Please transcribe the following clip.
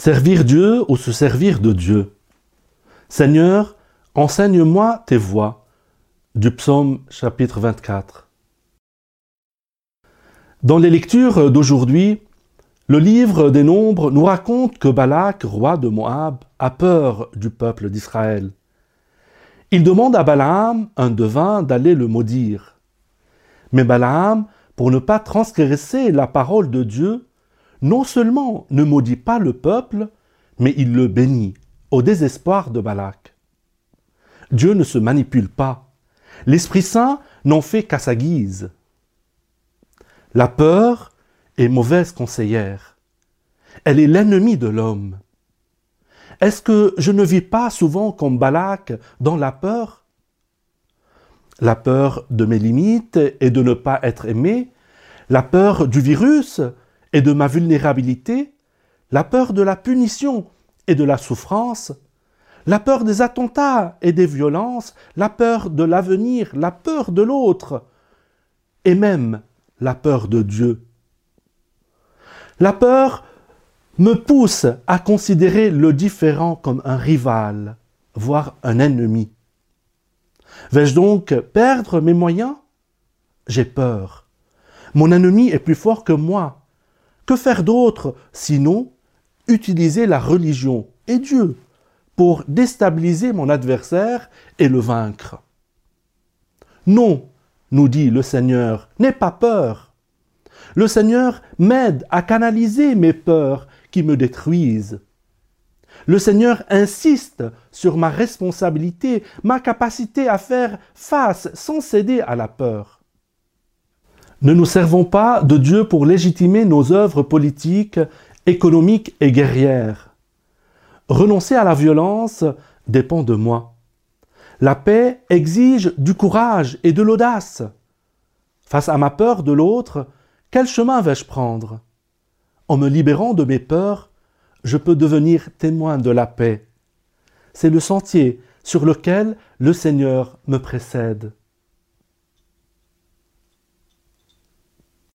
Servir Dieu ou se servir de Dieu? Seigneur, enseigne-moi tes voies. Du psaume chapitre 24. Dans les lectures d'aujourd'hui, le livre des Nombres nous raconte que Balak, roi de Moab, a peur du peuple d'Israël. Il demande à Balaam, un devin, d'aller le maudire. Mais Balaam, pour ne pas transgresser la parole de Dieu, non seulement ne maudit pas le peuple, mais il le bénit, au désespoir de Balak. Dieu ne se manipule pas. L'Esprit Saint n'en fait qu'à sa guise. La peur est mauvaise conseillère. Elle est l'ennemi de l'homme. Est-ce que je ne vis pas souvent comme Balak dans la peur? La peur de mes limites et de ne pas être aimé, la peur du virus et de ma vulnérabilité, la peur de la punition et de la souffrance, la peur des attentats et des violences, la peur de l'avenir, la peur de l'autre, et même la peur de Dieu. La peur me pousse à considérer le différent comme un rival, voire un ennemi. Vais-je donc perdre mes moyens? J'ai peur. Mon ennemi est plus fort que moi. Que faire d'autre sinon utiliser la religion et Dieu pour déstabiliser mon adversaire et le vaincre? Non, nous dit le Seigneur, n'aie pas peur. Le Seigneur m'aide à canaliser mes peurs qui me détruisent. Le Seigneur insiste sur ma responsabilité, ma capacité à faire face sans céder à la peur. Ne nous servons pas de Dieu pour légitimer nos œuvres politiques, économiques et guerrières. Renoncer à la violence dépend de moi. La paix exige du courage et de l'audace. Face à ma peur de l'autre, quel chemin vais-je prendre? En me libérant de mes peurs, je peux devenir témoin de la paix. C'est le sentier sur lequel le Seigneur me précède.